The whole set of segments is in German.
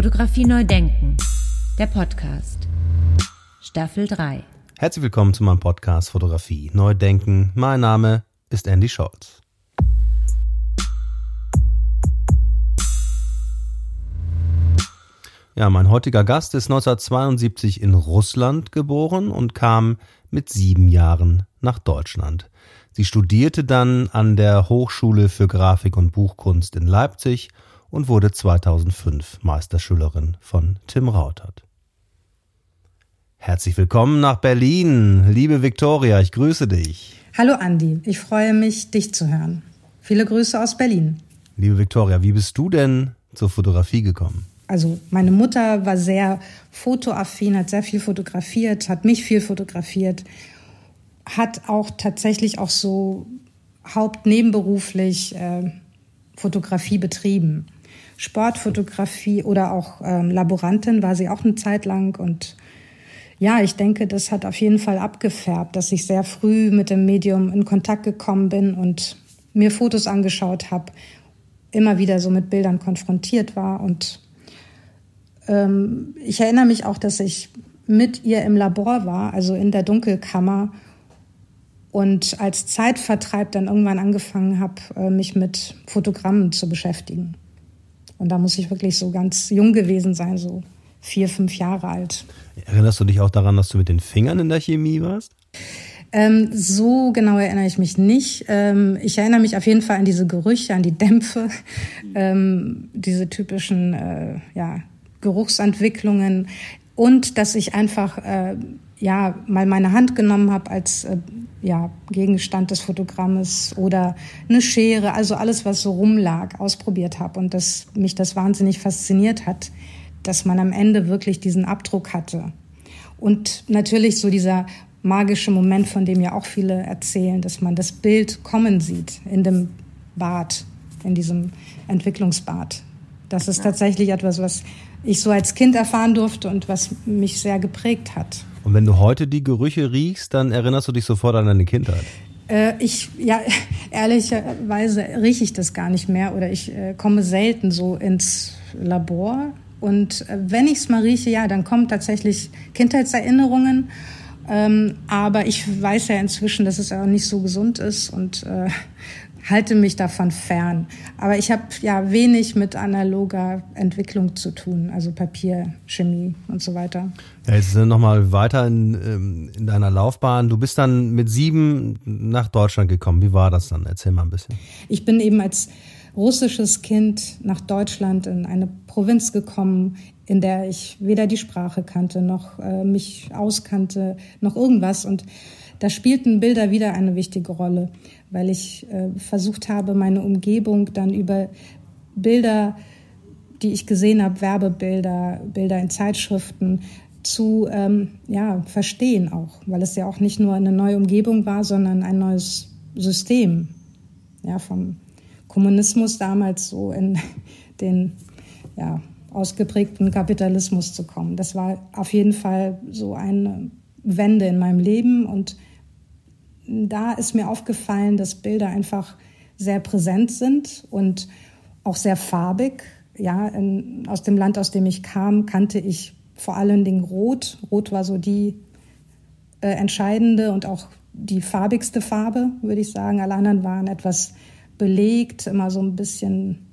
Fotografie neu denken. Der Podcast. Staffel 3. Herzlich willkommen zu meinem Podcast Fotografie neu denken. Mein Name ist Andy Scholz. Ja, mein heutiger Gast ist 1972 in Russland geboren und kam mit sieben Jahren nach Deutschland. Sie studierte dann an der Hochschule für Grafik und Buchkunst in Leipzig und wurde 2005 Meisterschülerin von Tim Rautert. Herzlich willkommen nach Berlin, liebe Viktoria, ich grüße dich. Hallo Andi, ich freue mich, dich zu hören. Viele Grüße aus Berlin. Liebe Viktoria, wie bist du denn zur Fotografie gekommen? Also meine Mutter war sehr fotoaffin, hat sehr viel fotografiert, hat mich viel fotografiert, hat auch tatsächlich auch so hauptnebenberuflich äh, Fotografie betrieben. Sportfotografie oder auch ähm, Laborantin war sie auch eine Zeit lang. Und ja, ich denke, das hat auf jeden Fall abgefärbt, dass ich sehr früh mit dem Medium in Kontakt gekommen bin und mir Fotos angeschaut habe, immer wieder so mit Bildern konfrontiert war. Und ähm, ich erinnere mich auch, dass ich mit ihr im Labor war, also in der Dunkelkammer und als Zeitvertreib dann irgendwann angefangen habe, äh, mich mit Fotogrammen zu beschäftigen. Und da muss ich wirklich so ganz jung gewesen sein, so vier, fünf Jahre alt. Erinnerst du dich auch daran, dass du mit den Fingern in der Chemie warst? Ähm, so genau erinnere ich mich nicht. Ähm, ich erinnere mich auf jeden Fall an diese Gerüche, an die Dämpfe, ähm, diese typischen äh, ja, Geruchsentwicklungen und dass ich einfach äh, ja mal meine Hand genommen habe als äh, ja, Gegenstand des Fotogrammes oder eine Schere, also alles, was so rumlag, ausprobiert habe und dass mich das wahnsinnig fasziniert hat, dass man am Ende wirklich diesen Abdruck hatte. Und natürlich so dieser magische Moment, von dem ja auch viele erzählen, dass man das Bild kommen sieht in dem Bad, in diesem Entwicklungsbad. Das ist tatsächlich etwas, was ich so als Kind erfahren durfte und was mich sehr geprägt hat. Und wenn du heute die Gerüche riechst, dann erinnerst du dich sofort an deine Kindheit. Äh, ich, ja, ehrlicherweise rieche ich das gar nicht mehr oder ich äh, komme selten so ins Labor. Und äh, wenn ich es mal rieche, ja, dann kommen tatsächlich Kindheitserinnerungen. Ähm, aber ich weiß ja inzwischen, dass es auch nicht so gesund ist und äh, halte mich davon fern. Aber ich habe ja wenig mit analoger Entwicklung zu tun, also Papier, Chemie und so weiter. Ja, jetzt nochmal weiter in, ähm, in deiner Laufbahn. Du bist dann mit sieben nach Deutschland gekommen. Wie war das dann? Erzähl mal ein bisschen. Ich bin eben als russisches Kind nach Deutschland in eine Provinz gekommen, in der ich weder die Sprache kannte, noch äh, mich auskannte, noch irgendwas. Und da spielten Bilder wieder eine wichtige Rolle, weil ich äh, versucht habe, meine Umgebung dann über Bilder, die ich gesehen habe, Werbebilder, Bilder in Zeitschriften, zu ähm, ja, verstehen auch, weil es ja auch nicht nur eine neue Umgebung war, sondern ein neues System. Ja, vom Kommunismus damals so in den ja, ausgeprägten Kapitalismus zu kommen. Das war auf jeden Fall so eine Wende in meinem Leben und da ist mir aufgefallen, dass Bilder einfach sehr präsent sind und auch sehr farbig. Ja, in, aus dem Land, aus dem ich kam, kannte ich vor allen Dingen Rot. Rot war so die äh, entscheidende und auch die farbigste Farbe, würde ich sagen. Alle anderen waren etwas belegt, immer so ein bisschen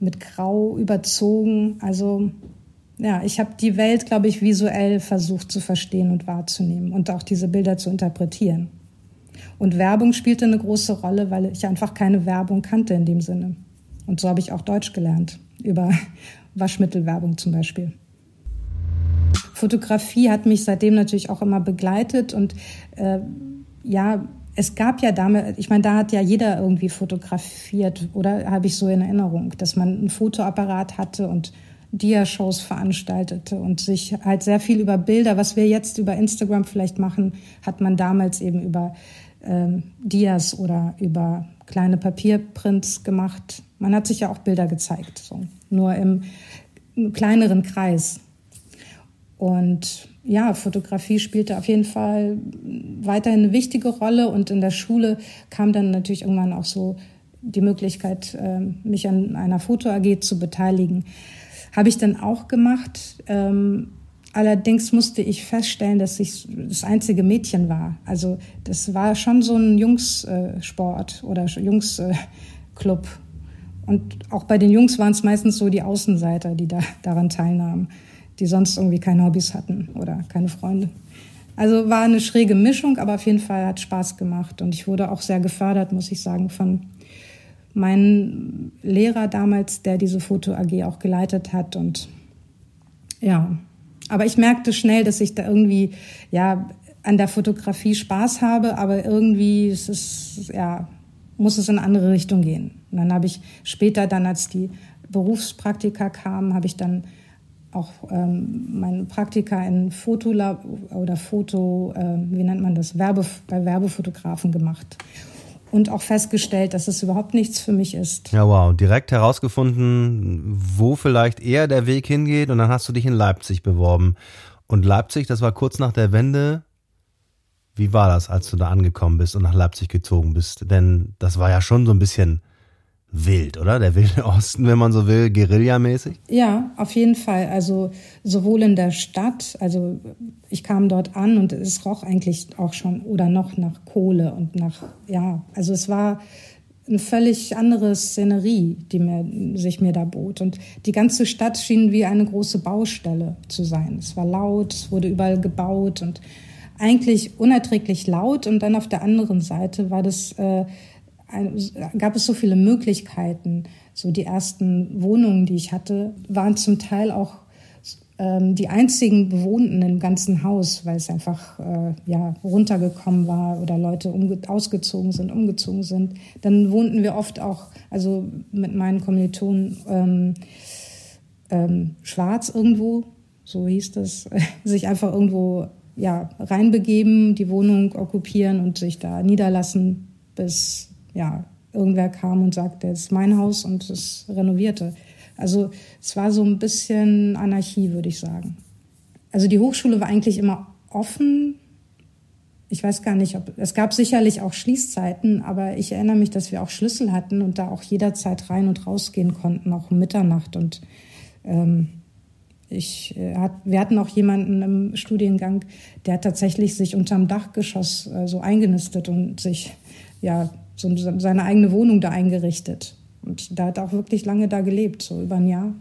mit Grau überzogen. Also ja, ich habe die Welt, glaube ich, visuell versucht zu verstehen und wahrzunehmen und auch diese Bilder zu interpretieren. Und Werbung spielte eine große Rolle, weil ich einfach keine Werbung kannte in dem Sinne. Und so habe ich auch Deutsch gelernt, über Waschmittelwerbung zum Beispiel. Fotografie hat mich seitdem natürlich auch immer begleitet und äh, ja, es gab ja damals, ich meine, da hat ja jeder irgendwie fotografiert, oder habe ich so in Erinnerung, dass man einen Fotoapparat hatte und Dia-Shows veranstaltete und sich halt sehr viel über Bilder, was wir jetzt über Instagram vielleicht machen, hat man damals eben über ähm, Dias oder über kleine Papierprints gemacht. Man hat sich ja auch Bilder gezeigt, so. nur im, im kleineren Kreis. Und ja, Fotografie spielte auf jeden Fall weiterhin eine wichtige Rolle und in der Schule kam dann natürlich irgendwann auch so die Möglichkeit, ähm, mich an einer Foto AG zu beteiligen. habe ich dann auch gemacht. Ähm, allerdings musste ich feststellen, dass ich das einzige Mädchen war. Also das war schon so ein Jungssport äh, oder Jungsclub. Äh, und auch bei den Jungs waren es meistens so die Außenseiter, die da daran teilnahmen, die sonst irgendwie keine Hobbys hatten oder keine Freunde. Also war eine schräge Mischung, aber auf jeden Fall hat Spaß gemacht und ich wurde auch sehr gefördert, muss ich sagen, von meinem Lehrer damals, der diese Foto AG auch geleitet hat und ja, aber ich merkte schnell, dass ich da irgendwie ja an der Fotografie Spaß habe, aber irgendwie ist es ja muss es in eine andere Richtung gehen. Und dann habe ich später dann, als die Berufspraktika kamen, habe ich dann auch ähm, meine Praktika in Fotolab oder Foto, äh, wie nennt man das, Werbe, bei Werbefotografen gemacht. Und auch festgestellt, dass es überhaupt nichts für mich ist. Ja, wow. Direkt herausgefunden, wo vielleicht eher der Weg hingeht. Und dann hast du dich in Leipzig beworben. Und Leipzig, das war kurz nach der Wende. Wie war das, als du da angekommen bist und nach Leipzig gezogen bist? Denn das war ja schon so ein bisschen wild, oder? Der wilde Osten, wenn man so will, Guerillamäßig? Ja, auf jeden Fall. Also sowohl in der Stadt, also ich kam dort an und es roch eigentlich auch schon oder noch nach Kohle und nach, ja, also es war eine völlig andere Szenerie, die mir, sich mir da bot. Und die ganze Stadt schien wie eine große Baustelle zu sein. Es war laut, es wurde überall gebaut und eigentlich unerträglich laut. Und dann auf der anderen Seite war das äh, gab es so viele Möglichkeiten. So die ersten Wohnungen, die ich hatte, waren zum Teil auch ähm, die einzigen Bewohnten im ganzen Haus, weil es einfach äh, ja runtergekommen war oder Leute ausgezogen sind, umgezogen sind. Dann wohnten wir oft auch, also mit meinen Kommilitonen ähm, ähm, schwarz irgendwo, so hieß das, sich einfach irgendwo ja reinbegeben, die Wohnung okkupieren und sich da niederlassen, bis ja, irgendwer kam und sagte, es ist mein Haus und es renovierte. Also es war so ein bisschen Anarchie, würde ich sagen. Also die Hochschule war eigentlich immer offen. Ich weiß gar nicht, ob es gab sicherlich auch Schließzeiten, aber ich erinnere mich, dass wir auch Schlüssel hatten und da auch jederzeit rein und rausgehen konnten, auch um Mitternacht. Und ähm, ich, äh, hat, wir hatten auch jemanden im Studiengang, der tatsächlich sich unterm Dachgeschoss äh, so eingenistet und sich ja so seine eigene Wohnung da eingerichtet. Und da hat er auch wirklich lange da gelebt, so über ein Jahr.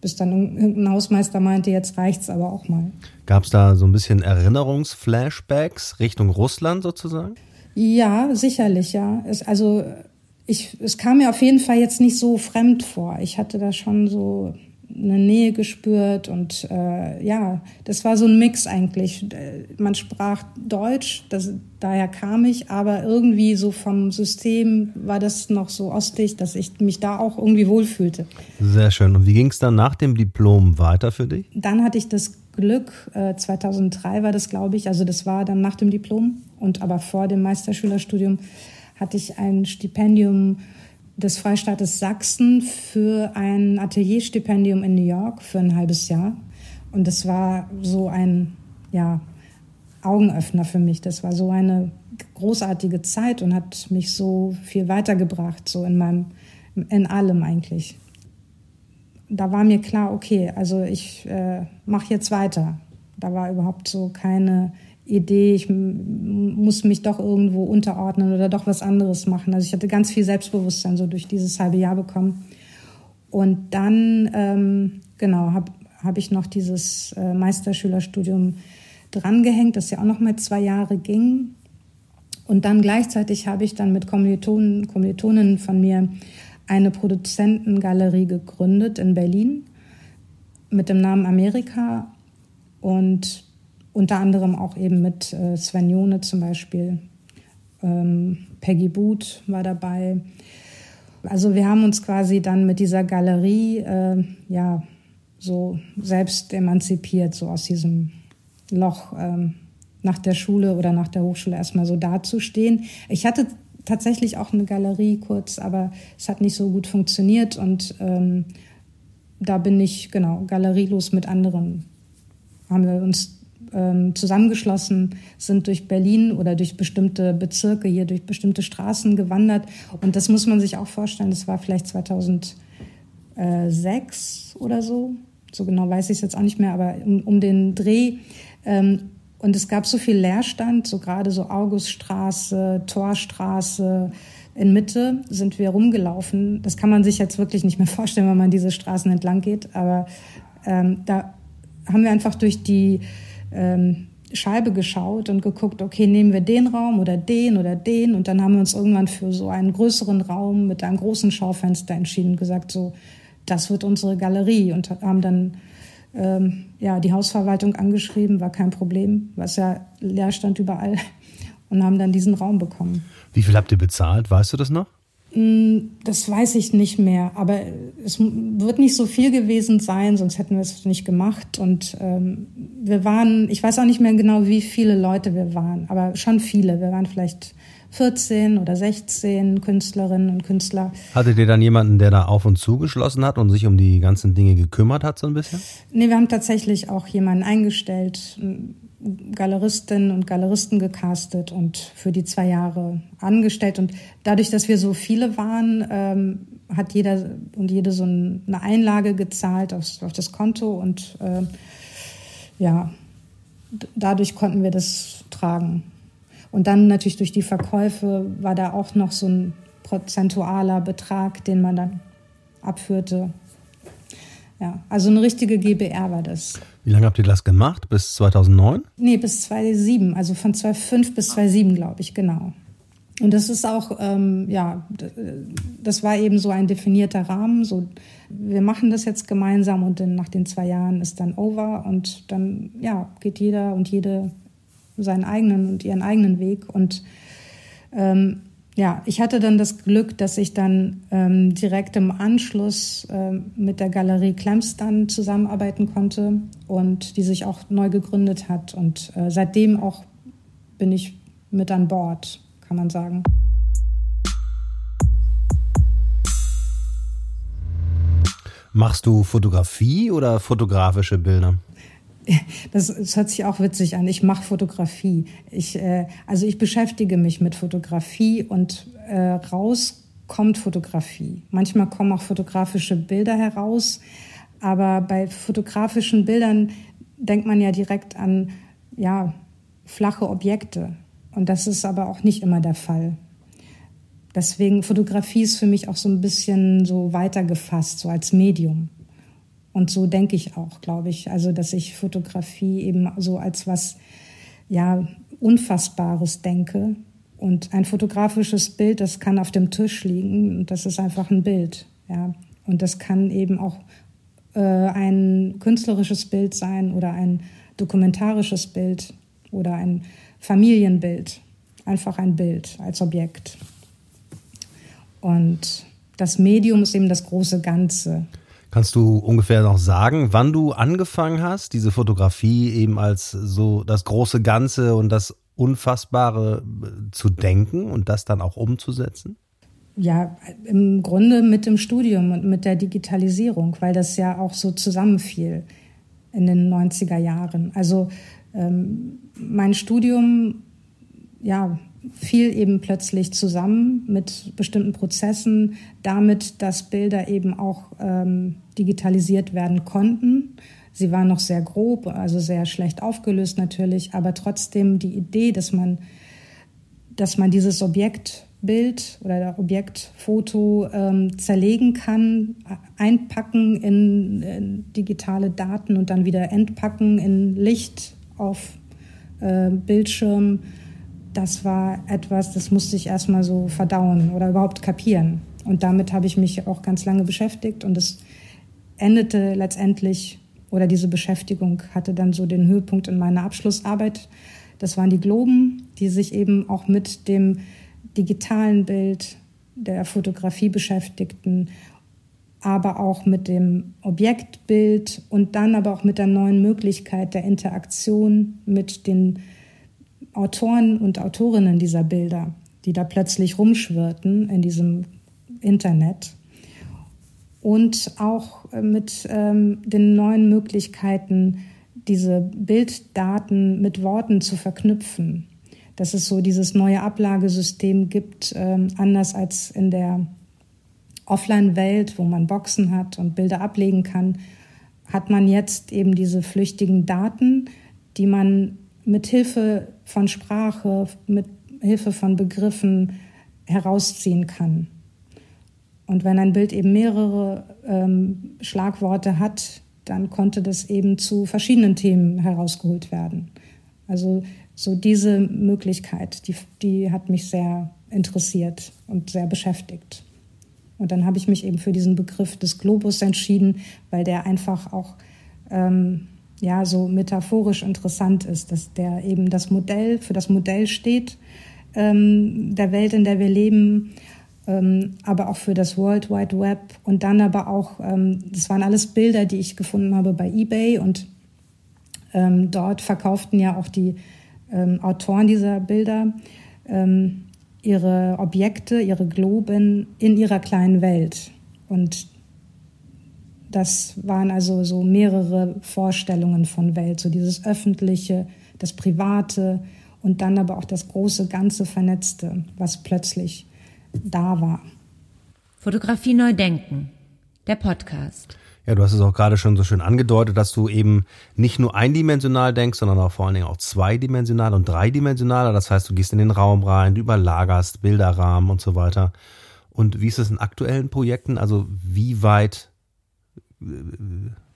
Bis dann irgendein Hausmeister meinte, jetzt reicht's aber auch mal. Gab es da so ein bisschen Erinnerungsflashbacks Richtung Russland sozusagen? Ja, sicherlich, ja. Es, also ich, es kam mir auf jeden Fall jetzt nicht so fremd vor. Ich hatte da schon so eine Nähe gespürt und äh, ja, das war so ein Mix eigentlich. Man sprach Deutsch, das, daher kam ich, aber irgendwie so vom System war das noch so ostig, dass ich mich da auch irgendwie wohlfühlte. Sehr schön. Und wie ging es dann nach dem Diplom weiter für dich? Dann hatte ich das Glück, äh, 2003 war das, glaube ich, also das war dann nach dem Diplom und aber vor dem Meisterschülerstudium hatte ich ein Stipendium des Freistaates Sachsen für ein Atelierstipendium in New York für ein halbes Jahr. Und das war so ein ja, Augenöffner für mich. Das war so eine großartige Zeit und hat mich so viel weitergebracht, so in meinem, in allem eigentlich. Da war mir klar, okay, also ich äh, mache jetzt weiter. Da war überhaupt so keine Idee, ich muss mich doch irgendwo unterordnen oder doch was anderes machen. Also ich hatte ganz viel Selbstbewusstsein so durch dieses halbe Jahr bekommen. Und dann, ähm, genau, habe hab ich noch dieses äh, Meisterschülerstudium drangehängt, das ja auch noch mal zwei Jahre ging. Und dann gleichzeitig habe ich dann mit Kommilitonen, Kommilitoninnen von mir eine Produzentengalerie gegründet in Berlin mit dem Namen Amerika. Und unter anderem auch eben mit äh, Sven Jone zum Beispiel. Ähm, Peggy Boot war dabei. Also wir haben uns quasi dann mit dieser Galerie äh, ja so selbst emanzipiert, so aus diesem Loch ähm, nach der Schule oder nach der Hochschule erstmal so dazustehen. Ich hatte tatsächlich auch eine Galerie kurz, aber es hat nicht so gut funktioniert und ähm, da bin ich genau galerielos mit anderen haben wir uns ähm, zusammengeschlossen, sind durch Berlin oder durch bestimmte Bezirke hier, durch bestimmte Straßen gewandert. Und das muss man sich auch vorstellen, das war vielleicht 2000 äh, sechs oder so. So genau weiß ich es jetzt auch nicht mehr, aber um, um den Dreh. Ähm, und es gab so viel Leerstand, so gerade so Auguststraße, Torstraße, in Mitte sind wir rumgelaufen. Das kann man sich jetzt wirklich nicht mehr vorstellen, wenn man diese Straßen entlang geht. Aber ähm, da haben wir einfach durch die ähm, Scheibe geschaut und geguckt, okay, nehmen wir den Raum oder den oder den. Und dann haben wir uns irgendwann für so einen größeren Raum mit einem großen Schaufenster entschieden und gesagt, so, das wird unsere Galerie. Und haben dann ähm, ja, die Hausverwaltung angeschrieben, war kein Problem, was ja leer stand überall. Und haben dann diesen Raum bekommen. Wie viel habt ihr bezahlt? Weißt du das noch? Mm, das weiß ich nicht mehr, aber es wird nicht so viel gewesen sein, sonst hätten wir es nicht gemacht. Und ähm, wir waren, ich weiß auch nicht mehr genau, wie viele Leute wir waren, aber schon viele. Wir waren vielleicht 14 oder 16 Künstlerinnen und Künstler. Hattet ihr dann jemanden, der da auf und zugeschlossen hat und sich um die ganzen Dinge gekümmert hat, so ein bisschen? Nee, wir haben tatsächlich auch jemanden eingestellt, Galeristinnen und Galeristen gecastet und für die zwei Jahre angestellt. Und dadurch, dass wir so viele waren, ähm, hat jeder und jede so eine Einlage gezahlt auf, auf das Konto und äh, ja, dadurch konnten wir das tragen. Und dann natürlich durch die Verkäufe war da auch noch so ein prozentualer Betrag, den man dann abführte. Ja, also eine richtige GBR war das. Wie lange habt ihr das gemacht? Bis 2009? Nee, bis 2007. Also von 2005 bis 2007, glaube ich, genau. Und das ist auch, ähm, ja, das war eben so ein definierter Rahmen. So, wir machen das jetzt gemeinsam und dann nach den zwei Jahren ist dann over und dann, ja, geht jeder und jede seinen eigenen und ihren eigenen Weg. Und ähm, ja, ich hatte dann das Glück, dass ich dann ähm, direkt im Anschluss ähm, mit der Galerie Klemms dann zusammenarbeiten konnte und die sich auch neu gegründet hat. Und äh, seitdem auch bin ich mit an Bord, kann man sagen. Machst du Fotografie oder fotografische Bilder? Das, das hört sich auch witzig an. Ich mache Fotografie. Ich, äh, also ich beschäftige mich mit Fotografie und äh, raus kommt Fotografie. Manchmal kommen auch fotografische Bilder heraus, aber bei fotografischen Bildern denkt man ja direkt an ja flache Objekte und das ist aber auch nicht immer der Fall. Deswegen Fotografie ist für mich auch so ein bisschen so weitergefasst, so als Medium. Und so denke ich auch, glaube ich. Also, dass ich Fotografie eben so als was, ja, Unfassbares denke. Und ein fotografisches Bild, das kann auf dem Tisch liegen und das ist einfach ein Bild. Ja. Und das kann eben auch äh, ein künstlerisches Bild sein oder ein dokumentarisches Bild oder ein Familienbild. Einfach ein Bild als Objekt. Und das Medium ist eben das große Ganze. Kannst du ungefähr noch sagen, wann du angefangen hast, diese Fotografie eben als so das große Ganze und das Unfassbare äh, zu denken und das dann auch umzusetzen? Ja, im Grunde mit dem Studium und mit der Digitalisierung, weil das ja auch so zusammenfiel in den 90er Jahren. Also ähm, mein Studium, ja, fiel eben plötzlich zusammen mit bestimmten Prozessen, damit, dass Bilder eben auch ähm, digitalisiert werden konnten. Sie waren noch sehr grob, also sehr schlecht aufgelöst natürlich, aber trotzdem die Idee, dass man, dass man dieses Objektbild oder Objektfoto ähm, zerlegen kann, einpacken in, in, digitale Daten und dann wieder entpacken in Licht auf äh, Bildschirm das war etwas, das musste ich erstmal so verdauen oder überhaupt kapieren. Und damit habe ich mich auch ganz lange beschäftigt und es endete letztendlich, oder diese Beschäftigung hatte dann so den Höhepunkt in meiner Abschlussarbeit. Das waren die Globen, die sich eben auch mit dem digitalen Bild der Fotografie beschäftigten, aber auch mit dem Objektbild und dann aber auch mit der neuen Möglichkeit der Interaktion mit den Autoren und Autorinnen dieser Bilder, die da plötzlich rumschwirrten in diesem Internet. Und auch äh, mit ähm, den neuen Möglichkeiten, diese Bilddaten mit Worten zu verknüpfen. Dass es so dieses neue Ablagesystem gibt, ähm, anders als in der Offline-Welt, wo man Boxen hat und Bilder ablegen kann, hat man jetzt eben diese flüchtigen Daten, die man mit Hilfe von Sprache, mit Hilfe von Begriffen herausziehen kann. Und wenn ein Bild eben mehrere ähm, Schlagworte hat, dann konnte das eben zu verschiedenen Themen herausgeholt werden. Also so diese Möglichkeit, die, die hat mich sehr interessiert und sehr beschäftigt. Und dann habe ich mich eben für diesen Begriff des Globus entschieden, weil der einfach auch ähm, ja so metaphorisch interessant ist, dass der eben das Modell für das Modell steht ähm, der Welt, in der wir leben, ähm, aber auch für das World Wide Web. Und dann aber auch, ähm, das waren alles Bilder, die ich gefunden habe bei eBay. Und ähm, dort verkauften ja auch die ähm, Autoren dieser Bilder ähm, ihre Objekte, ihre Globen in ihrer kleinen Welt. Und das waren also so mehrere Vorstellungen von Welt, so dieses Öffentliche, das Private und dann aber auch das große Ganze Vernetzte, was plötzlich da war. Fotografie neu denken, der Podcast. Ja, du hast es auch gerade schon so schön angedeutet, dass du eben nicht nur eindimensional denkst, sondern auch vor allen Dingen auch zweidimensional und dreidimensional. Das heißt, du gehst in den Raum rein, du überlagerst Bilderrahmen und so weiter. Und wie ist es in aktuellen Projekten? Also wie weit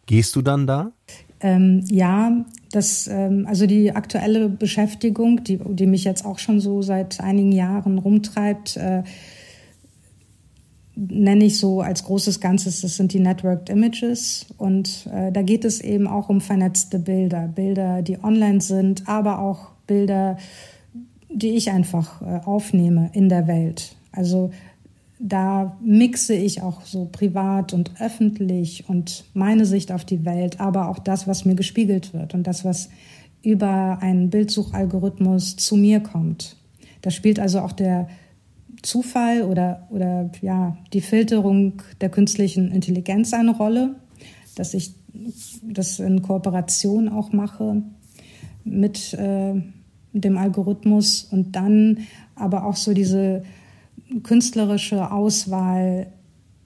Gehst du dann da? Ähm, ja, das, ähm, also die aktuelle Beschäftigung, die, die mich jetzt auch schon so seit einigen Jahren rumtreibt, äh, nenne ich so als großes Ganzes, das sind die Networked Images. Und äh, da geht es eben auch um vernetzte Bilder, Bilder, die online sind, aber auch Bilder, die ich einfach äh, aufnehme in der Welt. Also da mixe ich auch so privat und öffentlich und meine Sicht auf die Welt, aber auch das, was mir gespiegelt wird und das, was über einen Bildsuchalgorithmus zu mir kommt. Da spielt also auch der Zufall oder, oder ja, die Filterung der künstlichen Intelligenz eine Rolle, dass ich das in Kooperation auch mache mit äh, dem Algorithmus und dann aber auch so diese künstlerische Auswahl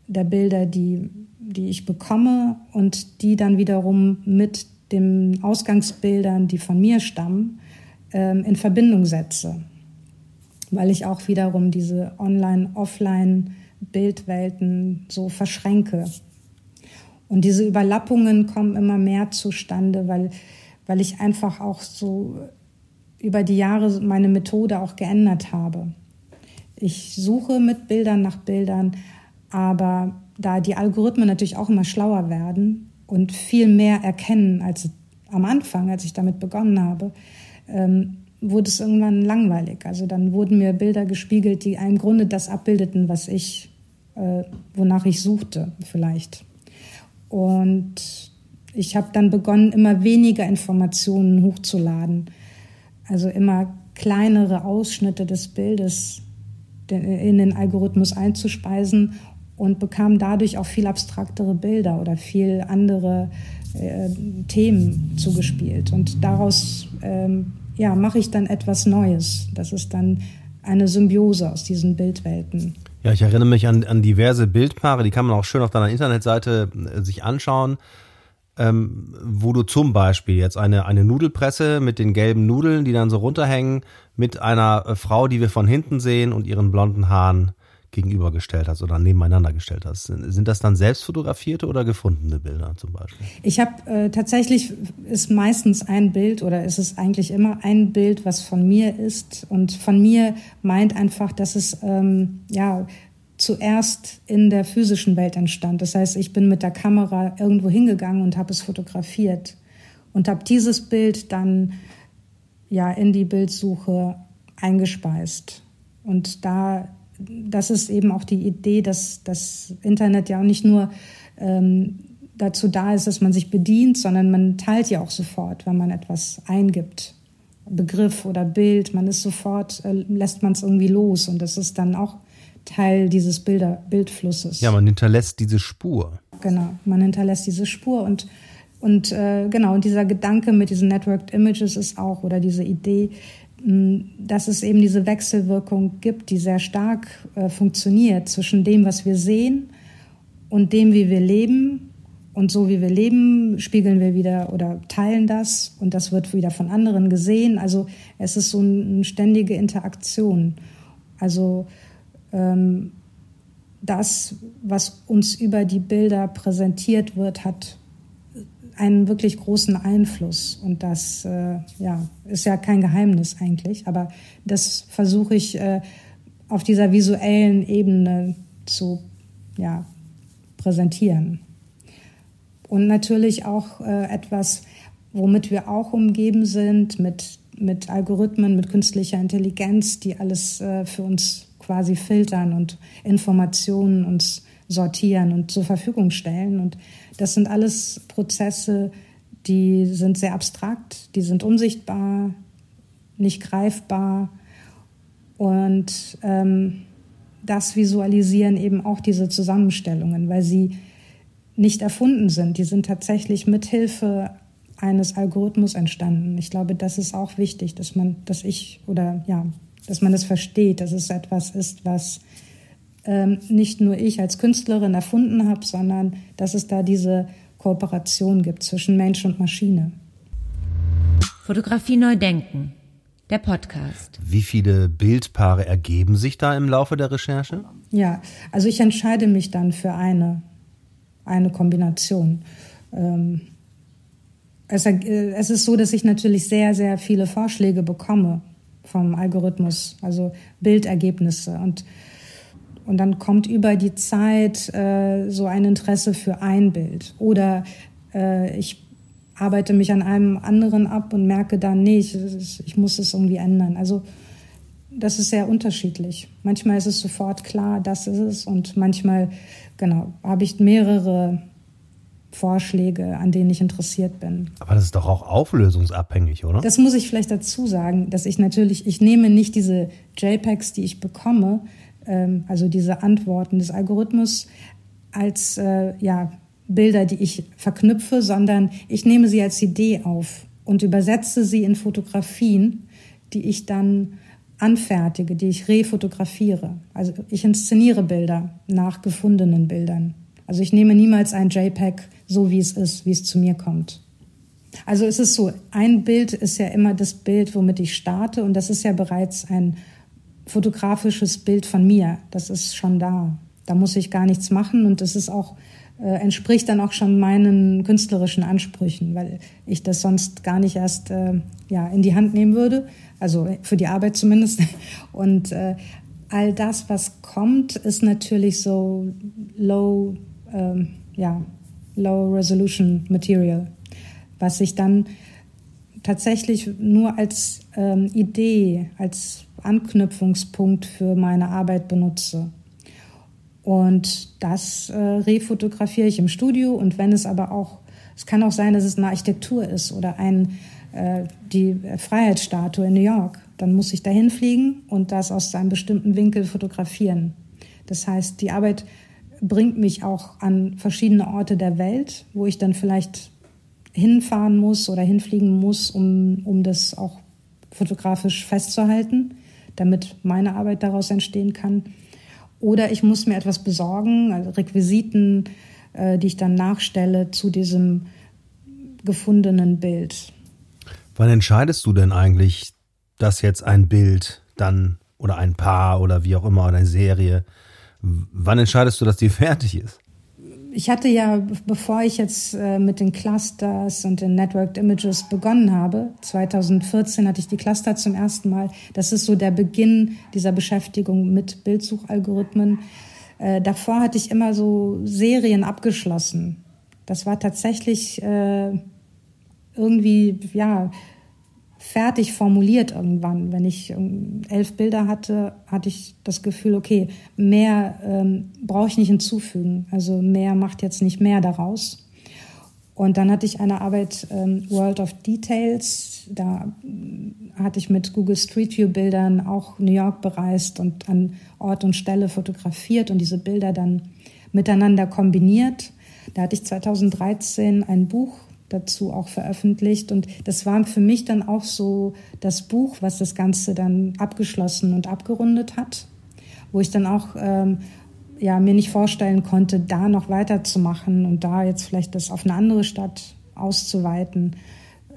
der Bilder, die, die ich bekomme und die dann wiederum mit den Ausgangsbildern, die von mir stammen, ähm, in Verbindung setze. Weil ich auch wiederum diese Online-Offline-Bildwelten so verschränke. Und diese Überlappungen kommen immer mehr zustande, weil, weil ich einfach auch so über die Jahre meine Methode auch geändert habe. Ich suche mit Bildern nach Bildern, aber da die Algorithmen natürlich auch immer schlauer werden und viel mehr erkennen als am Anfang, als ich damit begonnen habe, ähm, wurde es irgendwann langweilig. Also dann wurden mir Bilder gespiegelt, die im Grunde das abbildeten, was ich, äh, wonach ich suchte, vielleicht. Und ich habe dann begonnen, immer weniger Informationen hochzuladen. Also immer kleinere Ausschnitte des Bildes in den Algorithmus einzuspeisen und bekam dadurch auch viel abstraktere Bilder oder viel andere äh, Themen zugespielt. Und daraus ähm, ja, mache ich dann etwas Neues. Das ist dann eine Symbiose aus diesen Bildwelten. Ja, ich erinnere mich an, an diverse Bildpaare, die kann man auch schön auf deiner Internetseite äh, sich anschauen ähm, wo du zum Beispiel jetzt eine, eine Nudelpresse mit den gelben Nudeln, die dann so runterhängen, mit einer äh, Frau, die wir von hinten sehen und ihren blonden Haaren gegenübergestellt hast oder nebeneinander gestellt hast. Sind das dann selbst fotografierte oder gefundene Bilder zum Beispiel? Ich habe äh, tatsächlich ist meistens ein Bild oder ist es eigentlich immer ein Bild, was von mir ist und von mir meint einfach, dass es ähm, ja zuerst in der physischen Welt entstand. Das heißt, ich bin mit der Kamera irgendwo hingegangen und habe es fotografiert und habe dieses Bild dann ja in die Bildsuche eingespeist. Und da, das ist eben auch die Idee, dass das Internet ja auch nicht nur ähm, dazu da ist, dass man sich bedient, sondern man teilt ja auch sofort, wenn man etwas eingibt. Begriff oder Bild, man ist sofort, äh, lässt man es irgendwie los und das ist dann auch Teil dieses Bilder, Bildflusses. Ja, man hinterlässt diese Spur. Genau, man hinterlässt diese Spur und und äh, genau, und dieser Gedanke mit diesen Networked Images ist auch, oder diese Idee, mh, dass es eben diese Wechselwirkung gibt, die sehr stark äh, funktioniert zwischen dem, was wir sehen und dem, wie wir leben. Und so wie wir leben, spiegeln wir wieder oder teilen das und das wird wieder von anderen gesehen. Also es ist so eine ständige Interaktion. Also ähm, das, was uns über die Bilder präsentiert wird, hat einen wirklich großen Einfluss. Und das äh, ja, ist ja kein Geheimnis eigentlich, aber das versuche ich äh, auf dieser visuellen Ebene zu ja, präsentieren. Und natürlich auch äh, etwas, womit wir auch umgeben sind, mit, mit Algorithmen, mit künstlicher Intelligenz, die alles äh, für uns quasi filtern und Informationen uns sortieren und zur Verfügung stellen. Und das sind alles Prozesse, die sind sehr abstrakt, die sind unsichtbar, nicht greifbar. Und ähm, das visualisieren eben auch diese Zusammenstellungen, weil sie nicht erfunden sind. Die sind tatsächlich mithilfe eines Algorithmus entstanden. Ich glaube, das ist auch wichtig, dass man, dass ich oder ja, dass man das versteht, dass es etwas ist, was ähm, nicht nur ich als Künstlerin erfunden habe, sondern dass es da diese Kooperation gibt zwischen Mensch und Maschine. Fotografie neu denken. Der Podcast. Wie viele Bildpaare ergeben sich da im Laufe der Recherche? Ja, also ich entscheide mich dann für eine, eine Kombination. Ähm, es, äh, es ist so, dass ich natürlich sehr, sehr viele Vorschläge bekomme vom Algorithmus, also Bildergebnisse. Und, und dann kommt über die Zeit äh, so ein Interesse für ein Bild. Oder äh, ich arbeite mich an einem anderen ab und merke dann, nee, ich, ich muss es irgendwie ändern. Also das ist sehr unterschiedlich. Manchmal ist es sofort klar, das ist es. Und manchmal, genau, habe ich mehrere Vorschläge, an denen ich interessiert bin. Aber das ist doch auch auflösungsabhängig, oder? Das muss ich vielleicht dazu sagen, dass ich natürlich, ich nehme nicht diese JPEGs, die ich bekomme, ähm, also diese Antworten des Algorithmus, als äh, ja, Bilder, die ich verknüpfe, sondern ich nehme sie als Idee auf und übersetze sie in Fotografien, die ich dann anfertige, die ich refotografiere. Also ich inszeniere Bilder nach gefundenen Bildern. Also ich nehme niemals ein JPEG so, wie es ist, wie es zu mir kommt. Also es ist so, ein Bild ist ja immer das Bild, womit ich starte und das ist ja bereits ein fotografisches Bild von mir. Das ist schon da. Da muss ich gar nichts machen und das ist auch äh, entspricht dann auch schon meinen künstlerischen Ansprüchen, weil ich das sonst gar nicht erst äh, ja, in die Hand nehmen würde, also für die Arbeit zumindest. Und äh, all das, was kommt, ist natürlich so low, ähm, ja, low resolution Material, was ich dann tatsächlich nur als ähm, Idee, als Anknüpfungspunkt für meine Arbeit benutze. Und das äh, refotografiere ich im Studio. Und wenn es aber auch, es kann auch sein, dass es eine Architektur ist oder ein, äh, die Freiheitsstatue in New York, dann muss ich dahin fliegen und das aus einem bestimmten Winkel fotografieren. Das heißt, die Arbeit bringt mich auch an verschiedene Orte der Welt, wo ich dann vielleicht hinfahren muss oder hinfliegen muss, um, um das auch fotografisch festzuhalten, damit meine Arbeit daraus entstehen kann. Oder ich muss mir etwas besorgen, also Requisiten, äh, die ich dann nachstelle zu diesem gefundenen Bild. Wann entscheidest du denn eigentlich, dass jetzt ein Bild dann oder ein Paar oder wie auch immer oder eine Serie, wann entscheidest du, dass die fertig ist? ich hatte ja, bevor ich jetzt äh, mit den Clusters und den Networked Images begonnen habe, 2014 hatte ich die Cluster zum ersten Mal. Das ist so der Beginn dieser Beschäftigung mit Bildsuchalgorithmen. Äh, davor hatte ich immer so Serien abgeschlossen. Das war tatsächlich äh, irgendwie, ja, fertig formuliert irgendwann. Wenn ich ähm, elf Bilder hatte, hatte ich das Gefühl, okay, mehr ähm, brauche ich nicht hinzufügen. Also mehr macht jetzt nicht mehr daraus. Und dann hatte ich eine Arbeit ähm, World of Details. Da äh, hatte ich mit Google Street View Bildern auch New York bereist und an Ort und Stelle fotografiert und diese Bilder dann miteinander kombiniert. Da hatte ich 2013 ein Buch dazu auch veröffentlicht. Und das war für mich dann auch so das Buch, was das Ganze dann abgeschlossen und abgerundet hat, wo ich dann auch ähm, ja, mir nicht vorstellen konnte, da noch weiterzumachen und da jetzt vielleicht das auf eine andere Stadt auszuweiten.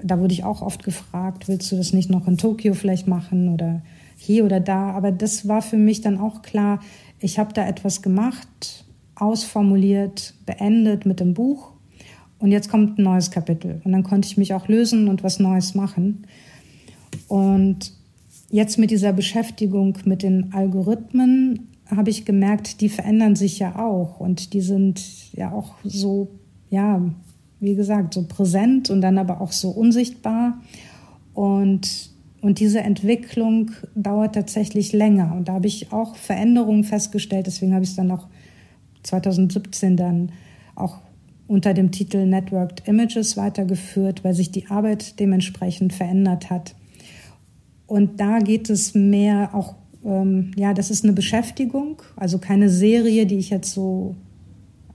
Da wurde ich auch oft gefragt, willst du das nicht noch in Tokio vielleicht machen oder hier oder da? Aber das war für mich dann auch klar, ich habe da etwas gemacht, ausformuliert, beendet mit dem Buch und jetzt kommt ein neues Kapitel. Und dann konnte ich mich auch lösen und was Neues machen. Und jetzt mit dieser Beschäftigung mit den Algorithmen habe ich gemerkt, die verändern sich ja auch und die sind ja auch so, ja, wie gesagt, so präsent und dann aber auch so unsichtbar. Und, und diese Entwicklung dauert tatsächlich länger. Und da habe ich auch Veränderungen festgestellt. Deswegen habe ich es dann auch 2017 dann auch unter dem Titel Networked Images weitergeführt, weil sich die Arbeit dementsprechend verändert hat. Und da geht es mehr auch, ähm, ja, das ist eine Beschäftigung, also keine Serie, die ich jetzt so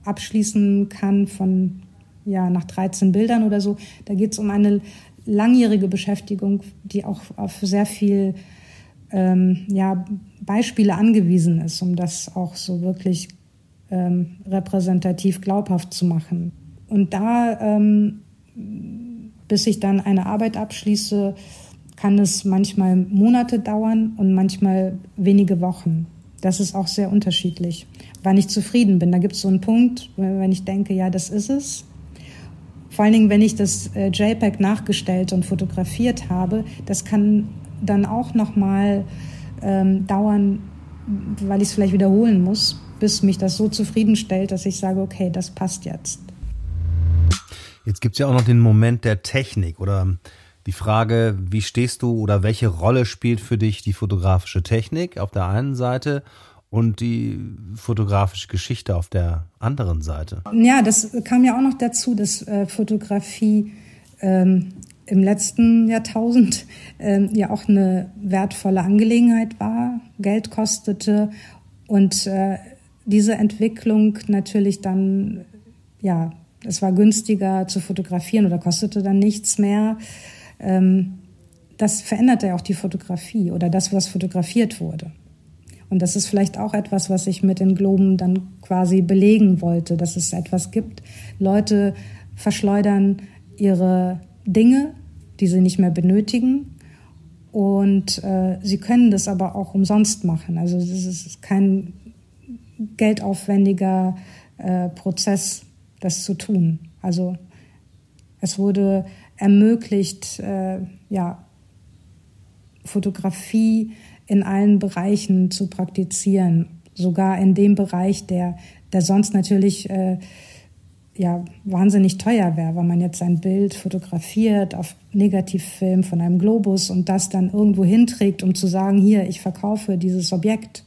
abschließen kann von, ja, nach 13 Bildern oder so. Da geht es um eine langjährige Beschäftigung, die auch auf sehr viel ähm, ja, Beispiele angewiesen ist, um das auch so wirklich ähm, repräsentativ glaubhaft zu machen. Und da, ähm, bis ich dann eine Arbeit abschließe, kann es manchmal Monate dauern und manchmal wenige Wochen. Das ist auch sehr unterschiedlich. Wann ich zufrieden bin, da gibt es so einen Punkt, wenn ich denke, ja, das ist es. Vor allen Dingen, wenn ich das äh, JPEG nachgestellt und fotografiert habe, das kann dann auch noch mal ähm, dauern, weil ich es vielleicht wiederholen muss, bis mich das so zufriedenstellt, dass ich sage, okay, das passt jetzt. Jetzt gibt es ja auch noch den Moment der Technik oder die Frage, wie stehst du oder welche Rolle spielt für dich die fotografische Technik auf der einen Seite und die fotografische Geschichte auf der anderen Seite? Ja, das kam ja auch noch dazu, dass äh, Fotografie ähm, im letzten Jahrtausend ähm, ja auch eine wertvolle Angelegenheit war, Geld kostete und äh, diese Entwicklung natürlich dann, ja, es war günstiger zu fotografieren oder kostete dann nichts mehr. Ähm, das veränderte ja auch die Fotografie oder das, was fotografiert wurde. Und das ist vielleicht auch etwas, was ich mit den Globen dann quasi belegen wollte, dass es etwas gibt. Leute verschleudern ihre Dinge, die sie nicht mehr benötigen. Und äh, sie können das aber auch umsonst machen. Also das ist kein geldaufwendiger äh, Prozess, das zu tun. Also es wurde ermöglicht, äh, ja, Fotografie in allen Bereichen zu praktizieren, sogar in dem Bereich, der, der sonst natürlich äh, ja, wahnsinnig teuer wäre, wenn man jetzt ein Bild fotografiert auf Negativfilm von einem Globus und das dann irgendwo hinträgt, um zu sagen, hier, ich verkaufe dieses Objekt.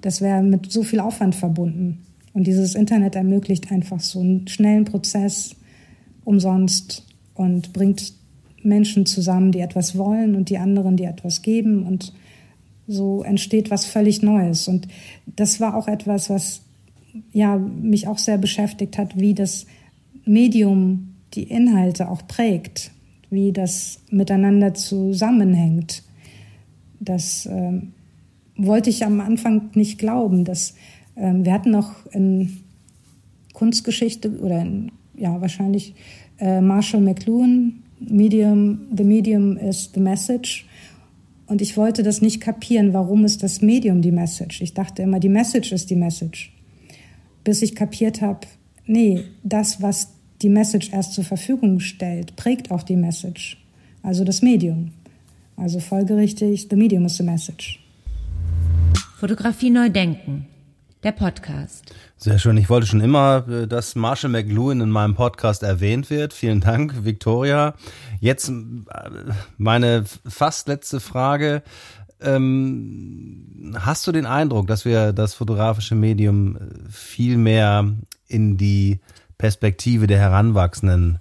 Das wäre mit so viel Aufwand verbunden. Und dieses Internet ermöglicht einfach so einen schnellen Prozess umsonst und bringt Menschen zusammen, die etwas wollen und die anderen, die etwas geben. Und so entsteht was völlig Neues. Und das war auch etwas, was ja, mich auch sehr beschäftigt hat, wie das Medium die Inhalte auch prägt, wie das miteinander zusammenhängt. Das äh, wollte ich am Anfang nicht glauben. Dass, äh, wir hatten noch in Kunstgeschichte oder in, ja, wahrscheinlich äh, Marshall McLuhan, Medium, The Medium is the Message. Und ich wollte das nicht kapieren, warum ist das Medium die Message? Ich dachte immer, die Message ist die Message bis ich kapiert habe, nee, das, was die Message erst zur Verfügung stellt, prägt auch die Message, also das Medium. Also folgerichtig, the medium is the message. Fotografie neu denken. Der Podcast. Sehr schön. Ich wollte schon immer, äh, dass Marshall McLuhan in meinem Podcast erwähnt wird. Vielen Dank, Victoria. Jetzt äh, meine fast letzte Frage. Ähm, hast du den Eindruck, dass wir das fotografische Medium äh, viel mehr in die Perspektive der Heranwachsenden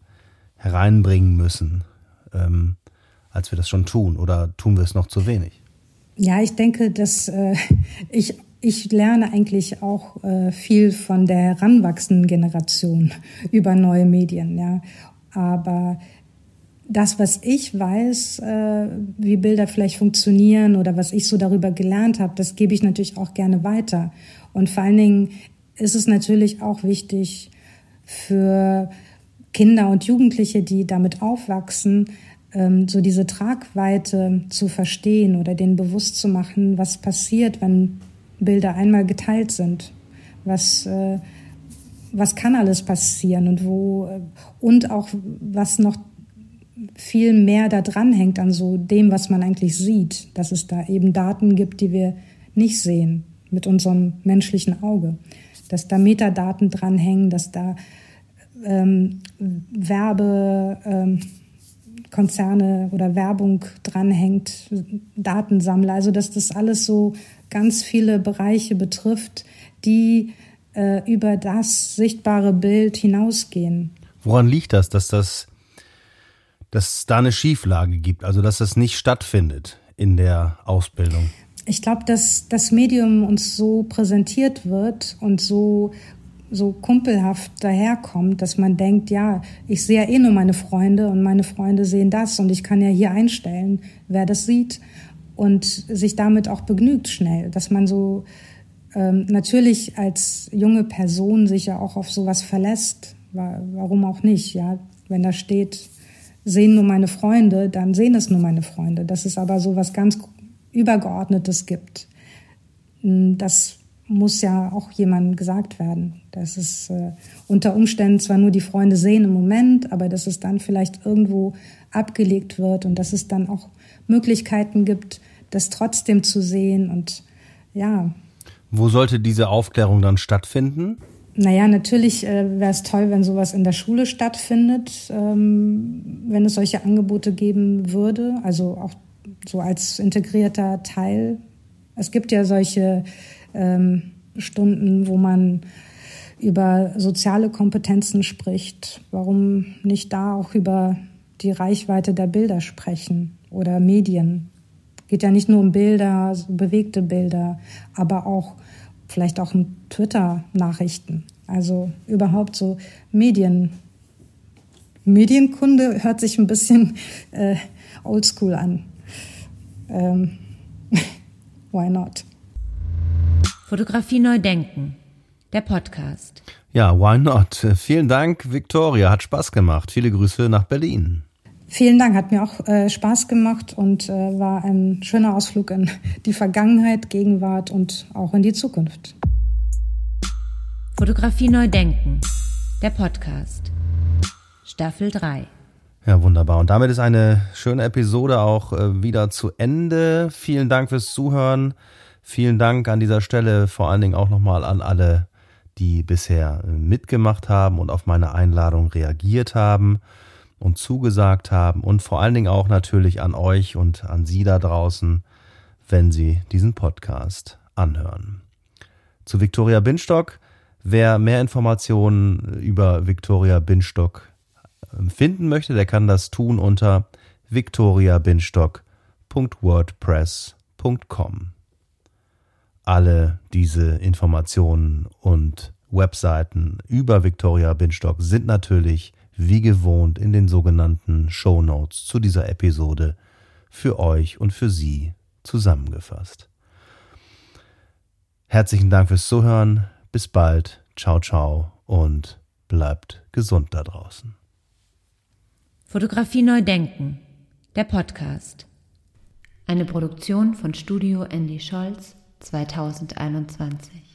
hereinbringen müssen, ähm, als wir das schon tun? Oder tun wir es noch zu wenig? Ja, ich denke, dass äh, ich ich lerne eigentlich auch äh, viel von der heranwachsenden Generation über neue Medien, ja. Aber das, was ich weiß, äh, wie Bilder vielleicht funktionieren oder was ich so darüber gelernt habe, das gebe ich natürlich auch gerne weiter. Und vor allen Dingen ist es natürlich auch wichtig für Kinder und Jugendliche, die damit aufwachsen, so diese Tragweite zu verstehen oder denen bewusst zu machen, was passiert, wenn Bilder einmal geteilt sind. Was, äh, was kann alles passieren und wo, äh, und auch was noch viel mehr da dran hängt an so dem, was man eigentlich sieht, dass es da eben Daten gibt, die wir nicht sehen mit unserem menschlichen Auge, dass da Metadaten dranhängen, dass da ähm, Werbekonzerne ähm, oder Werbung dranhängt, Datensammler, also dass das alles so ganz viele Bereiche betrifft, die äh, über das sichtbare Bild hinausgehen. Woran liegt das, dass das, dass da eine Schieflage gibt, also dass das nicht stattfindet in der Ausbildung? Ich glaube, dass das Medium uns so präsentiert wird und so so kumpelhaft daherkommt, dass man denkt, ja, ich sehe ja eh nur meine Freunde und meine Freunde sehen das und ich kann ja hier einstellen, wer das sieht und sich damit auch begnügt schnell, dass man so ähm, natürlich als junge Person sich ja auch auf sowas verlässt, warum auch nicht, ja, wenn da steht, sehen nur meine Freunde, dann sehen es nur meine Freunde, dass es aber so was ganz übergeordnetes gibt. Das muss ja auch jemandem gesagt werden. Dass es äh, unter Umständen zwar nur die Freunde sehen im Moment, aber dass es dann vielleicht irgendwo abgelegt wird und dass es dann auch Möglichkeiten gibt, das trotzdem zu sehen und ja. Wo sollte diese Aufklärung dann stattfinden? Naja, natürlich äh, wäre es toll, wenn sowas in der Schule stattfindet, ähm, wenn es solche Angebote geben würde, also auch so als integrierter Teil. Es gibt ja solche ähm, Stunden, wo man über soziale Kompetenzen spricht. Warum nicht da auch über die Reichweite der Bilder sprechen oder Medien? Geht ja nicht nur um Bilder, so bewegte Bilder, aber auch vielleicht auch um Twitter-Nachrichten. Also überhaupt so Medien. Medienkunde hört sich ein bisschen äh, oldschool an. Ähm, why not? Fotografie neu denken. Der Podcast. Ja, why not? Vielen Dank, Victoria. Hat Spaß gemacht. Viele Grüße nach Berlin. Vielen Dank, hat mir auch äh, Spaß gemacht und äh, war ein schöner Ausflug in die Vergangenheit, Gegenwart und auch in die Zukunft. Fotografie neu denken. Der Podcast. Staffel 3. Ja, wunderbar. Und damit ist eine schöne Episode auch äh, wieder zu Ende. Vielen Dank fürs Zuhören. Vielen Dank an dieser Stelle vor allen Dingen auch nochmal an alle, die bisher äh, mitgemacht haben und auf meine Einladung reagiert haben und zugesagt haben und vor allen Dingen auch natürlich an euch und an Sie da draußen, wenn Sie diesen Podcast anhören. Zu Viktoria Binstock. Wer mehr Informationen über Viktoria Binstock äh, finden möchte, der kann das tun unter victoriabinstock.wordpress.com alle diese Informationen und Webseiten über Victoria Binstock sind natürlich wie gewohnt in den sogenannten Show Notes zu dieser Episode für euch und für Sie zusammengefasst. Herzlichen Dank fürs Zuhören. Bis bald. Ciao, ciao und bleibt gesund da draußen. Fotografie neu denken. Der Podcast. Eine Produktion von Studio Andy Scholz 2021.